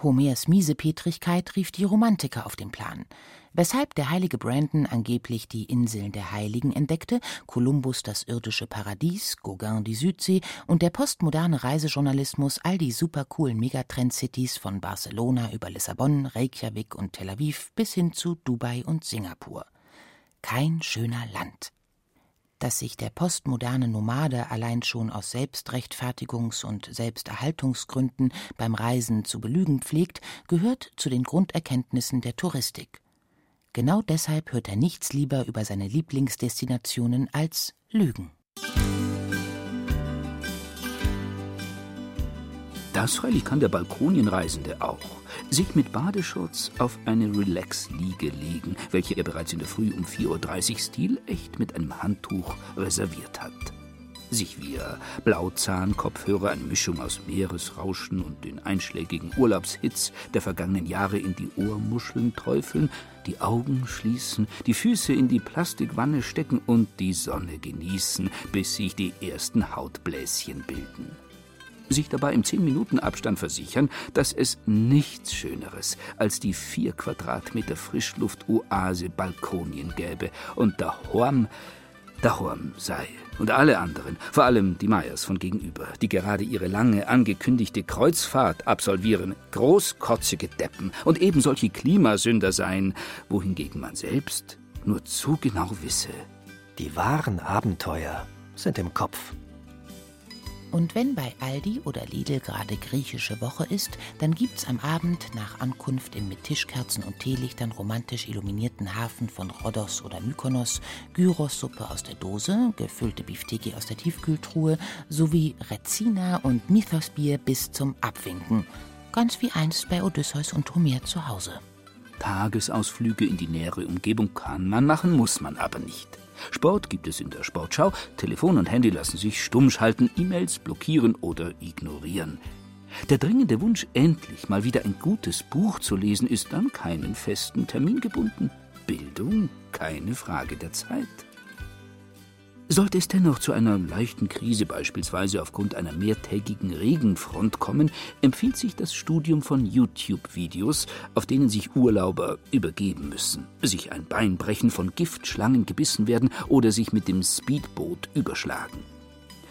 Homers Miesepetrigkeit rief die Romantiker auf den Plan. Weshalb der heilige Brandon angeblich die Inseln der Heiligen entdeckte, Kolumbus das irdische Paradies, Gauguin die Südsee und der postmoderne Reisejournalismus all die supercoolen Megatrend-Cities von Barcelona über Lissabon, Reykjavik und Tel Aviv bis hin zu Dubai und Singapur. Kein schöner Land dass sich der postmoderne Nomade allein schon aus Selbstrechtfertigungs- und Selbsterhaltungsgründen beim Reisen zu belügen pflegt, gehört zu den Grunderkenntnissen der Touristik. Genau deshalb hört er nichts lieber über seine Lieblingsdestinationen als Lügen. Das freilich kann der Balkonienreisende auch. Sich mit Badeschutz auf eine Relax-Liege legen, welche er bereits in der Früh um 4.30 Uhr stilecht mit einem Handtuch reserviert hat. Sich via Blauzahn-Kopfhörer eine Mischung aus Meeresrauschen und den einschlägigen Urlaubshits der vergangenen Jahre in die Ohrmuscheln träufeln, die Augen schließen, die Füße in die Plastikwanne stecken und die Sonne genießen, bis sich die ersten Hautbläschen bilden sich dabei im 10-Minuten-Abstand versichern, dass es nichts Schöneres als die vier Quadratmeter Frischluft-Oase Balkonien gäbe und daheim, daheim sei. Und alle anderen, vor allem die Meyers von gegenüber, die gerade ihre lange angekündigte Kreuzfahrt absolvieren, großkotzige Deppen und eben solche Klimasünder seien, wohingegen man selbst nur zu genau wisse. Die wahren Abenteuer sind im Kopf. Und wenn bei Aldi oder Lidl gerade griechische Woche ist, dann gibt's am Abend nach Ankunft im mit Tischkerzen und Teelichtern romantisch illuminierten Hafen von Rhodos oder Mykonos Gyrossuppe aus der Dose, gefüllte Bifteki aus der Tiefkühltruhe sowie Rezina und Mythosbier bis zum Abwinken. Ganz wie einst bei Odysseus und Homer zu Hause. Tagesausflüge in die nähere Umgebung kann man machen, muss man aber nicht. Sport gibt es in der Sportschau, Telefon und Handy lassen sich stumm schalten, E-Mails blockieren oder ignorieren. Der dringende Wunsch, endlich mal wieder ein gutes Buch zu lesen, ist an keinen festen Termin gebunden. Bildung keine Frage der Zeit. Sollte es dennoch zu einer leichten Krise beispielsweise aufgrund einer mehrtägigen Regenfront kommen, empfiehlt sich das Studium von YouTube-Videos, auf denen sich Urlauber übergeben müssen, sich ein Bein brechen, von Giftschlangen gebissen werden oder sich mit dem Speedboot überschlagen.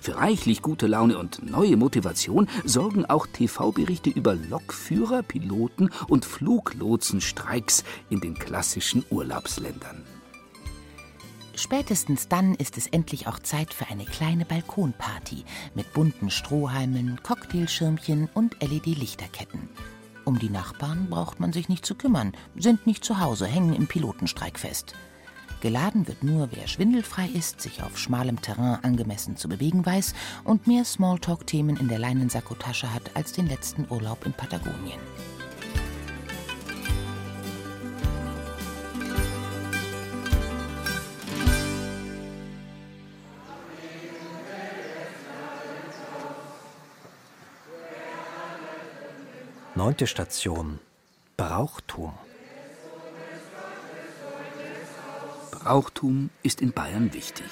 Für reichlich gute Laune und neue Motivation sorgen auch TV-Berichte über Lokführer, Piloten und Fluglotsenstreiks in den klassischen Urlaubsländern. Spätestens dann ist es endlich auch Zeit für eine kleine Balkonparty mit bunten Strohhalmen, Cocktailschirmchen und LED-Lichterketten. Um die Nachbarn braucht man sich nicht zu kümmern, sind nicht zu Hause, hängen im Pilotenstreik fest. Geladen wird nur, wer schwindelfrei ist, sich auf schmalem Terrain angemessen zu bewegen weiß und mehr Smalltalk-Themen in der Leinensakkotasche hat als den letzten Urlaub in Patagonien. Neunte Station. Brauchtum. Brauchtum ist in Bayern wichtig.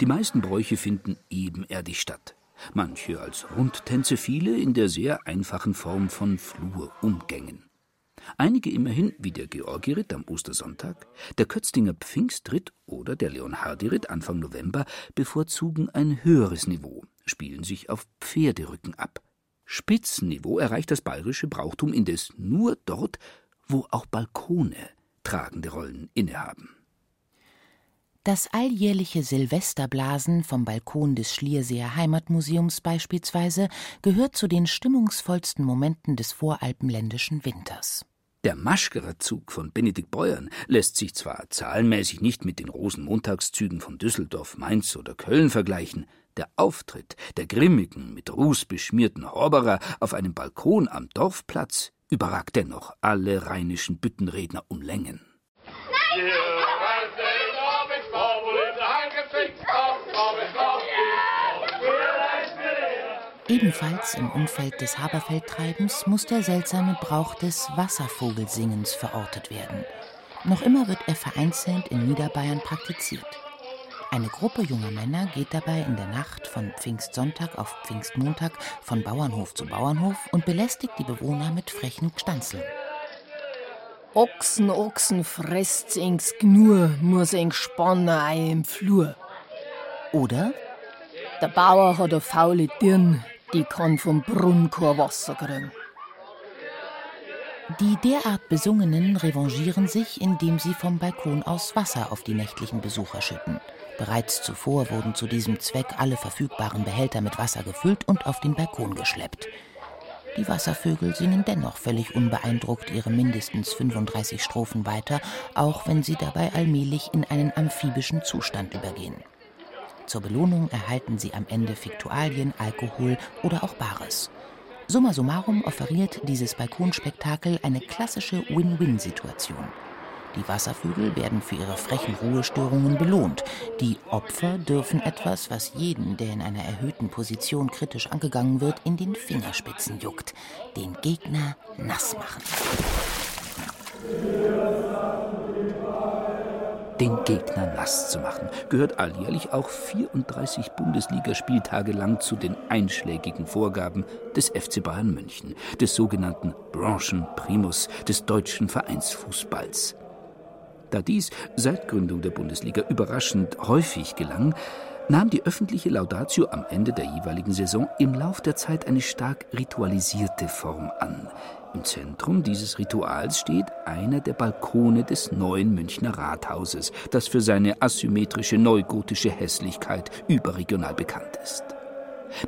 Die meisten Bräuche finden ebenerdig statt. Manche als Rundtänze, viele in der sehr einfachen Form von Flurumgängen. Einige immerhin, wie der Georgiritt am Ostersonntag, der Kötzdinger Pfingstritt oder der Leonhardi-Ritt Anfang November, bevorzugen ein höheres Niveau, spielen sich auf Pferderücken ab. Spitzenniveau erreicht das bayerische Brauchtum indes nur dort, wo auch Balkone tragende Rollen innehaben. Das alljährliche Silvesterblasen vom Balkon des Schlierseer Heimatmuseums beispielsweise gehört zu den stimmungsvollsten Momenten des voralpenländischen Winters. Der Maschkerer-Zug von Benedikt Beuern lässt sich zwar zahlenmäßig nicht mit den Rosenmontagszügen von Düsseldorf, Mainz oder Köln vergleichen, der Auftritt der grimmigen, mit Ruß beschmierten Horberer auf einem Balkon am Dorfplatz überragt dennoch alle rheinischen Büttenredner um Längen. Ebenfalls im Umfeld des Haberfeldtreibens muss der seltsame Brauch des Wasservogelsingens verortet werden. Noch immer wird er vereinzelt in Niederbayern praktiziert. Eine Gruppe junger Männer geht dabei in der Nacht von Pfingstsonntag auf Pfingstmontag von Bauernhof zu Bauernhof und belästigt die Bewohner mit frechen Stanzeln. Ochsen, Ochsen, fresst's ings Gnur, muss eng Spanne im Flur. Oder? Der Bauer hat a faule Dirn, die kann vom Brunn kein Wasser kriegen. Die derart Besungenen revanchieren sich, indem sie vom Balkon aus Wasser auf die nächtlichen Besucher schütten. Bereits zuvor wurden zu diesem Zweck alle verfügbaren Behälter mit Wasser gefüllt und auf den Balkon geschleppt. Die Wasservögel singen dennoch völlig unbeeindruckt ihre mindestens 35 Strophen weiter, auch wenn sie dabei allmählich in einen amphibischen Zustand übergehen. Zur Belohnung erhalten sie am Ende Fiktualien, Alkohol oder auch Bares. Summa summarum offeriert dieses Balkonspektakel eine klassische Win-Win-Situation. Die Wasservögel werden für ihre frechen Ruhestörungen belohnt. Die Opfer dürfen etwas, was jeden, der in einer erhöhten Position kritisch angegangen wird, in den Fingerspitzen juckt. Den Gegner nass machen. Den Gegner nass zu machen, gehört alljährlich auch 34 Bundesligaspieltage lang zu den einschlägigen Vorgaben des FC Bayern München, des sogenannten Branchenprimus des deutschen Vereinsfußballs. Da dies seit Gründung der Bundesliga überraschend häufig gelang, nahm die öffentliche Laudatio am Ende der jeweiligen Saison im Lauf der Zeit eine stark ritualisierte Form an. Im Zentrum dieses Rituals steht einer der Balkone des neuen Münchner Rathauses, das für seine asymmetrische neugotische Hässlichkeit überregional bekannt ist.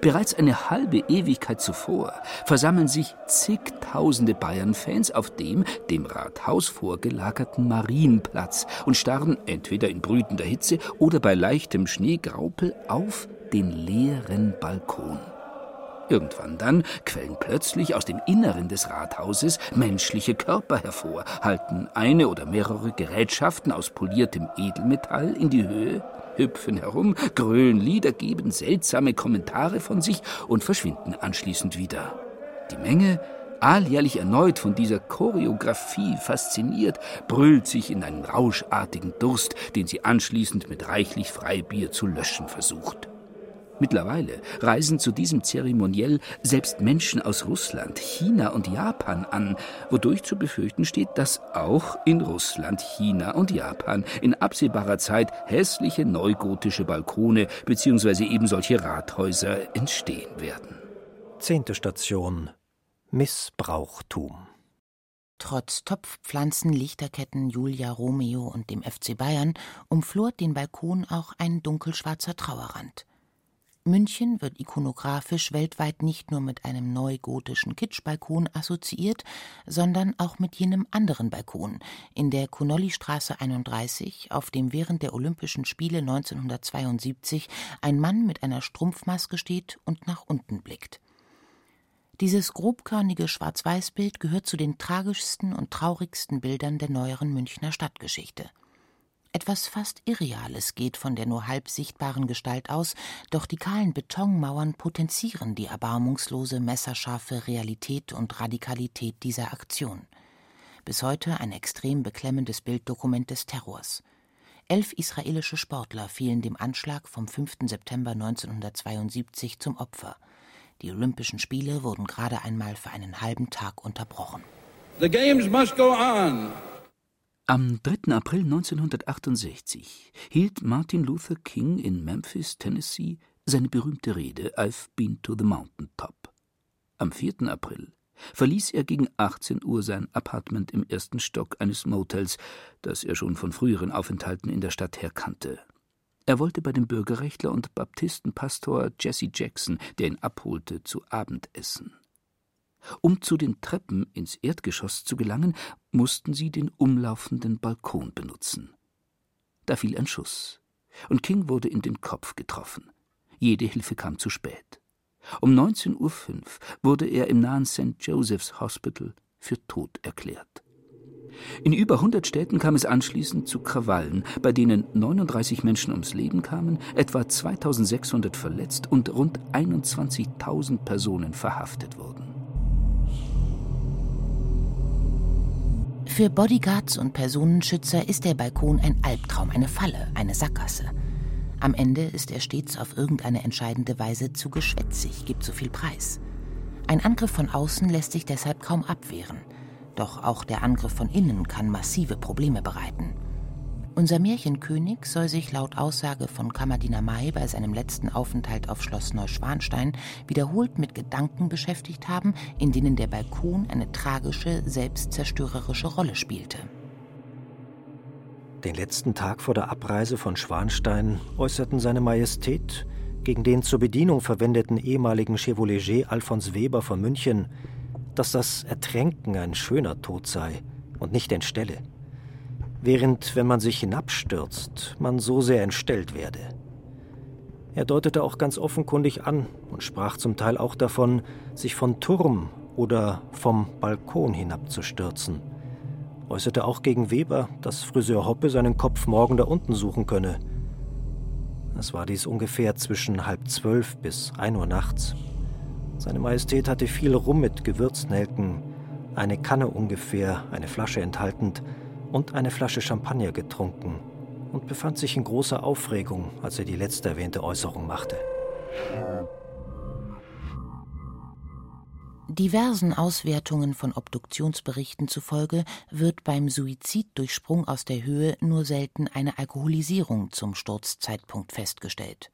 Bereits eine halbe Ewigkeit zuvor versammeln sich zigtausende Bayern-Fans auf dem dem Rathaus vorgelagerten Marienplatz und starren entweder in brütender Hitze oder bei leichtem Schneegraupel auf den leeren Balkon. Irgendwann dann quellen plötzlich aus dem Inneren des Rathauses menschliche Körper hervor, halten eine oder mehrere Gerätschaften aus poliertem Edelmetall in die Höhe hüpfen herum, grölen Lieder, geben seltsame Kommentare von sich und verschwinden anschließend wieder. Die Menge, alljährlich erneut von dieser Choreografie fasziniert, brüllt sich in einen rauschartigen Durst, den sie anschließend mit reichlich Freibier zu löschen versucht. Mittlerweile reisen zu diesem Zeremoniell selbst Menschen aus Russland, China und Japan an, wodurch zu befürchten steht, dass auch in Russland, China und Japan in absehbarer Zeit hässliche neugotische Balkone bzw. eben solche Rathäuser entstehen werden. Zehnte Station Missbrauchtum. Trotz Topfpflanzen, Lichterketten, Julia Romeo und dem FC Bayern umflort den Balkon auch ein dunkelschwarzer Trauerrand. München wird ikonografisch weltweit nicht nur mit einem neugotischen Kitschbalkon assoziiert, sondern auch mit jenem anderen Balkon in der Connollystraße 31, auf dem während der Olympischen Spiele 1972 ein Mann mit einer Strumpfmaske steht und nach unten blickt. Dieses grobkörnige Schwarz-Weiß-Bild gehört zu den tragischsten und traurigsten Bildern der neueren Münchner Stadtgeschichte. Etwas fast Irreales geht von der nur halb sichtbaren Gestalt aus, doch die kahlen Betonmauern potenzieren die erbarmungslose, messerscharfe Realität und Radikalität dieser Aktion. Bis heute ein extrem beklemmendes Bilddokument des Terrors. Elf israelische Sportler fielen dem Anschlag vom 5. September 1972 zum Opfer. Die Olympischen Spiele wurden gerade einmal für einen halben Tag unterbrochen. The games must go on. Am 3. April 1968 hielt Martin Luther King in Memphis, Tennessee, seine berühmte Rede I've been to the mountain top. Am 4. April verließ er gegen 18 Uhr sein Apartment im ersten Stock eines Motels, das er schon von früheren Aufenthalten in der Stadt her kannte. Er wollte bei dem Bürgerrechtler und Baptistenpastor Jesse Jackson, der ihn abholte, zu Abend essen. Um zu den Treppen ins Erdgeschoss zu gelangen, mussten sie den umlaufenden Balkon benutzen. Da fiel ein Schuss, und King wurde in den Kopf getroffen. Jede Hilfe kam zu spät. Um 19.05 Uhr wurde er im nahen St. Joseph's Hospital für tot erklärt. In über 100 Städten kam es anschließend zu Krawallen, bei denen 39 Menschen ums Leben kamen, etwa 2600 verletzt und rund 21.000 Personen verhaftet wurden. Für Bodyguards und Personenschützer ist der Balkon ein Albtraum, eine Falle, eine Sackgasse. Am Ende ist er stets auf irgendeine entscheidende Weise zu geschwätzig, gibt zu viel Preis. Ein Angriff von außen lässt sich deshalb kaum abwehren. Doch auch der Angriff von innen kann massive Probleme bereiten. Unser Märchenkönig soll sich laut Aussage von Kammerdiener May bei seinem letzten Aufenthalt auf Schloss Neuschwanstein wiederholt mit Gedanken beschäftigt haben, in denen der Balkon eine tragische, selbstzerstörerische Rolle spielte. Den letzten Tag vor der Abreise von Schwanstein äußerten seine Majestät gegen den zur Bedienung verwendeten ehemaligen Chevauleger Alfons Weber von München dass das Ertränken ein schöner Tod sei und nicht entstelle, während, wenn man sich hinabstürzt, man so sehr entstellt werde. Er deutete auch ganz offenkundig an und sprach zum Teil auch davon, sich von Turm oder vom Balkon hinabzustürzen, äußerte auch gegen Weber, dass Friseur Hoppe seinen Kopf morgen da unten suchen könne. Es war dies ungefähr zwischen halb zwölf bis ein Uhr nachts. Seine Majestät hatte viel Rum mit Gewürznelken, eine Kanne ungefähr, eine Flasche enthaltend und eine Flasche Champagner getrunken und befand sich in großer Aufregung, als er die letzte erwähnte Äußerung machte. Diversen Auswertungen von Obduktionsberichten zufolge wird beim Suizid durch Sprung aus der Höhe nur selten eine Alkoholisierung zum Sturzzeitpunkt festgestellt.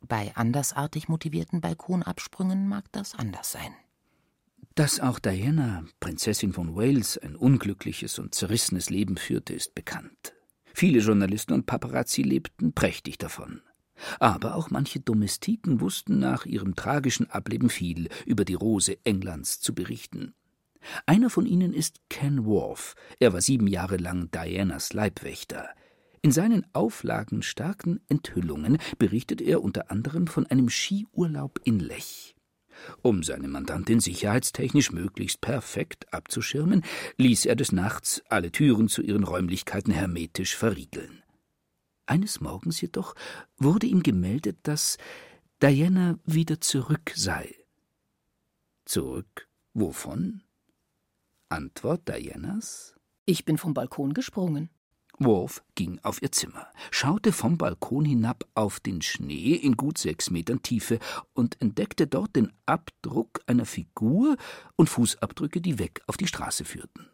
Bei andersartig motivierten Balkonabsprüngen mag das anders sein. Dass auch Diana, Prinzessin von Wales, ein unglückliches und zerrissenes Leben führte, ist bekannt. Viele Journalisten und Paparazzi lebten prächtig davon. Aber auch manche Domestiken wussten nach ihrem tragischen Ableben viel über die Rose Englands zu berichten. Einer von ihnen ist Ken Worf. Er war sieben Jahre lang Dianas Leibwächter. In seinen auflagenstarken Enthüllungen berichtet er unter anderem von einem Skiurlaub in Lech. Um seine Mandantin sicherheitstechnisch möglichst perfekt abzuschirmen, ließ er des Nachts alle Türen zu ihren Räumlichkeiten hermetisch verriegeln. Eines Morgens jedoch wurde ihm gemeldet, dass Diana wieder zurück sei. Zurück wovon? Antwort Dianas? Ich bin vom Balkon gesprungen. Worf ging auf ihr Zimmer, schaute vom Balkon hinab auf den Schnee in gut sechs Metern Tiefe und entdeckte dort den Abdruck einer Figur und Fußabdrücke, die weg auf die Straße führten.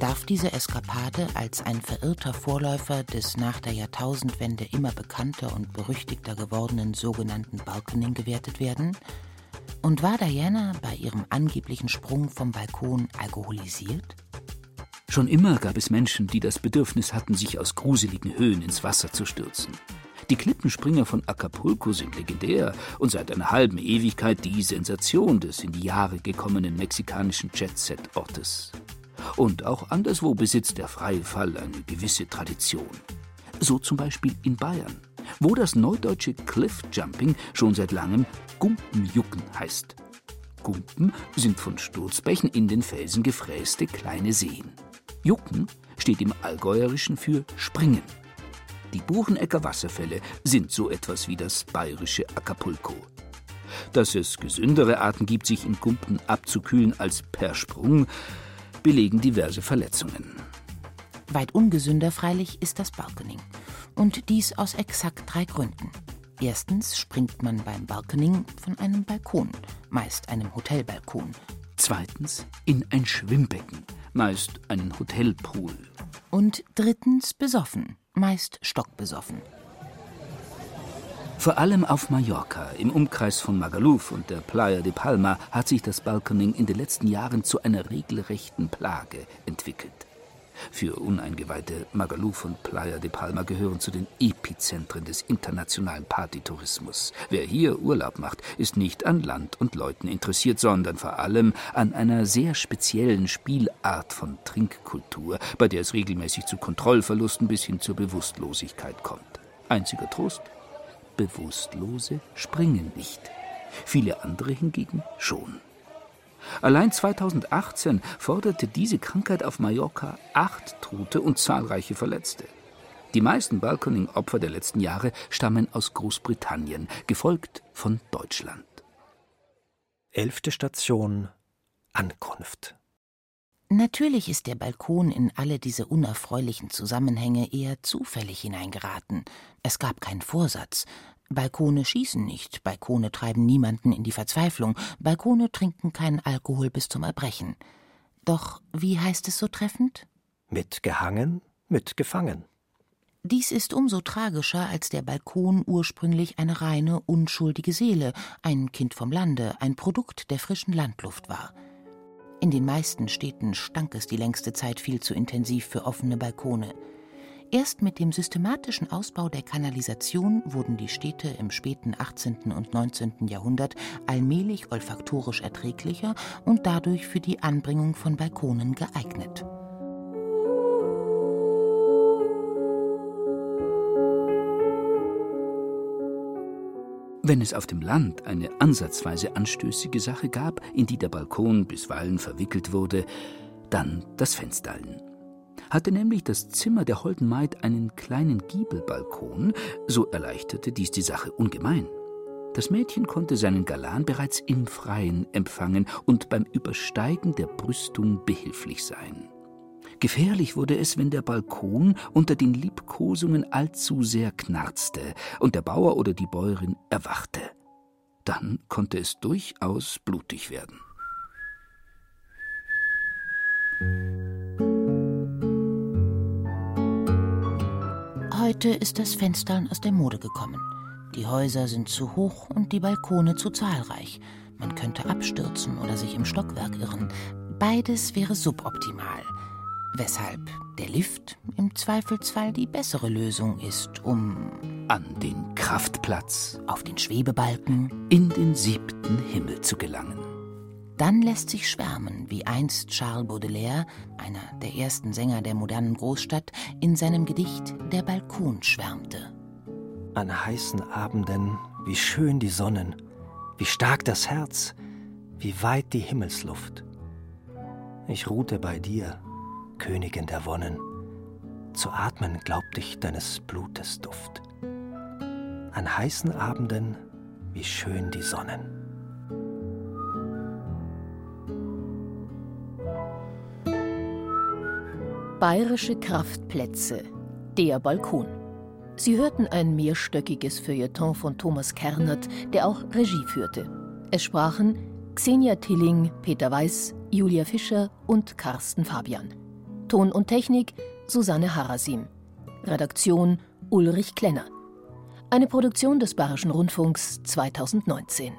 Darf diese Eskapade als ein verirrter Vorläufer des nach der Jahrtausendwende immer bekannter und berüchtigter gewordenen sogenannten Balkening gewertet werden? Und war Diana bei ihrem angeblichen Sprung vom Balkon alkoholisiert? Schon immer gab es Menschen, die das Bedürfnis hatten, sich aus gruseligen Höhen ins Wasser zu stürzen. Die Klippenspringer von Acapulco sind legendär und seit einer halben Ewigkeit die Sensation des in die Jahre gekommenen mexikanischen Jet-Set-Ortes. Und auch anderswo besitzt der freie Fall eine gewisse Tradition. So zum Beispiel in Bayern wo das neudeutsche Cliffjumping schon seit langem Gumpenjucken heißt. Gumpen sind von Sturzbächen in den Felsen gefräste kleine Seen. Jucken steht im Allgäuerischen für Springen. Die Buchenecker Wasserfälle sind so etwas wie das bayerische Acapulco. Dass es gesündere Arten gibt, sich in Gumpen abzukühlen als per Sprung, belegen diverse Verletzungen. Weit ungesünder freilich ist das Balkening. Und dies aus exakt drei Gründen. Erstens springt man beim Balkening von einem Balkon, meist einem Hotelbalkon. Zweitens in ein Schwimmbecken, meist einen Hotelpool. Und drittens besoffen, meist stockbesoffen. Vor allem auf Mallorca, im Umkreis von Magaluf und der Playa de Palma, hat sich das Balkening in den letzten Jahren zu einer regelrechten Plage entwickelt. Für Uneingeweihte Magaluf und Playa de Palma gehören zu den Epizentren des internationalen Partytourismus. Wer hier Urlaub macht, ist nicht an Land und Leuten interessiert, sondern vor allem an einer sehr speziellen Spielart von Trinkkultur, bei der es regelmäßig zu Kontrollverlusten bis hin zur Bewusstlosigkeit kommt. Einziger Trost? Bewusstlose springen nicht. Viele andere hingegen schon. Allein 2018 forderte diese Krankheit auf Mallorca acht Tote und zahlreiche Verletzte. Die meisten Balconing-Opfer der letzten Jahre stammen aus Großbritannien, gefolgt von Deutschland. Elfte Station Ankunft. Natürlich ist der Balkon in alle diese unerfreulichen Zusammenhänge eher zufällig hineingeraten. Es gab keinen Vorsatz. Balkone schießen nicht, Balkone treiben niemanden in die Verzweiflung, Balkone trinken keinen Alkohol bis zum Erbrechen. Doch wie heißt es so treffend? Mit gehangen, mit gefangen. Dies ist umso tragischer, als der Balkon ursprünglich eine reine, unschuldige Seele, ein Kind vom Lande, ein Produkt der frischen Landluft war. In den meisten Städten stank es die längste Zeit viel zu intensiv für offene Balkone. Erst mit dem systematischen Ausbau der Kanalisation wurden die Städte im späten 18. und 19. Jahrhundert allmählich olfaktorisch erträglicher und dadurch für die Anbringung von Balkonen geeignet. Wenn es auf dem Land eine ansatzweise anstößige Sache gab, in die der Balkon bisweilen verwickelt wurde, dann das Fensterln. Hatte nämlich das Zimmer der holden Maid einen kleinen Giebelbalkon, so erleichterte dies die Sache ungemein. Das Mädchen konnte seinen Galan bereits im Freien empfangen und beim Übersteigen der Brüstung behilflich sein. Gefährlich wurde es, wenn der Balkon unter den Liebkosungen allzu sehr knarzte und der Bauer oder die Bäuerin erwachte. Dann konnte es durchaus blutig werden. Heute ist das Fenstern aus der Mode gekommen. Die Häuser sind zu hoch und die Balkone zu zahlreich. Man könnte abstürzen oder sich im Stockwerk irren. Beides wäre suboptimal weshalb der Lift im Zweifelsfall die bessere Lösung ist, um an den Kraftplatz, auf den Schwebebalken, in den siebten Himmel zu gelangen. Dann lässt sich schwärmen, wie einst Charles Baudelaire, einer der ersten Sänger der modernen Großstadt, in seinem Gedicht Der Balkon schwärmte. An heißen Abenden, wie schön die Sonnen, wie stark das Herz, wie weit die Himmelsluft. Ich ruhte bei dir, Königin der Wonnen, zu atmen glaubt ich deines Blutes Duft. An heißen Abenden, wie schön die Sonnen. Bayerische Kraftplätze, der Balkon. Sie hörten ein mehrstöckiges Feuilleton von Thomas Kernert, der auch Regie führte. Es sprachen Xenia Tilling, Peter Weiß, Julia Fischer und Carsten Fabian. Ton und Technik Susanne Harasim. Redaktion Ulrich Klenner. Eine Produktion des Bayerischen Rundfunks 2019.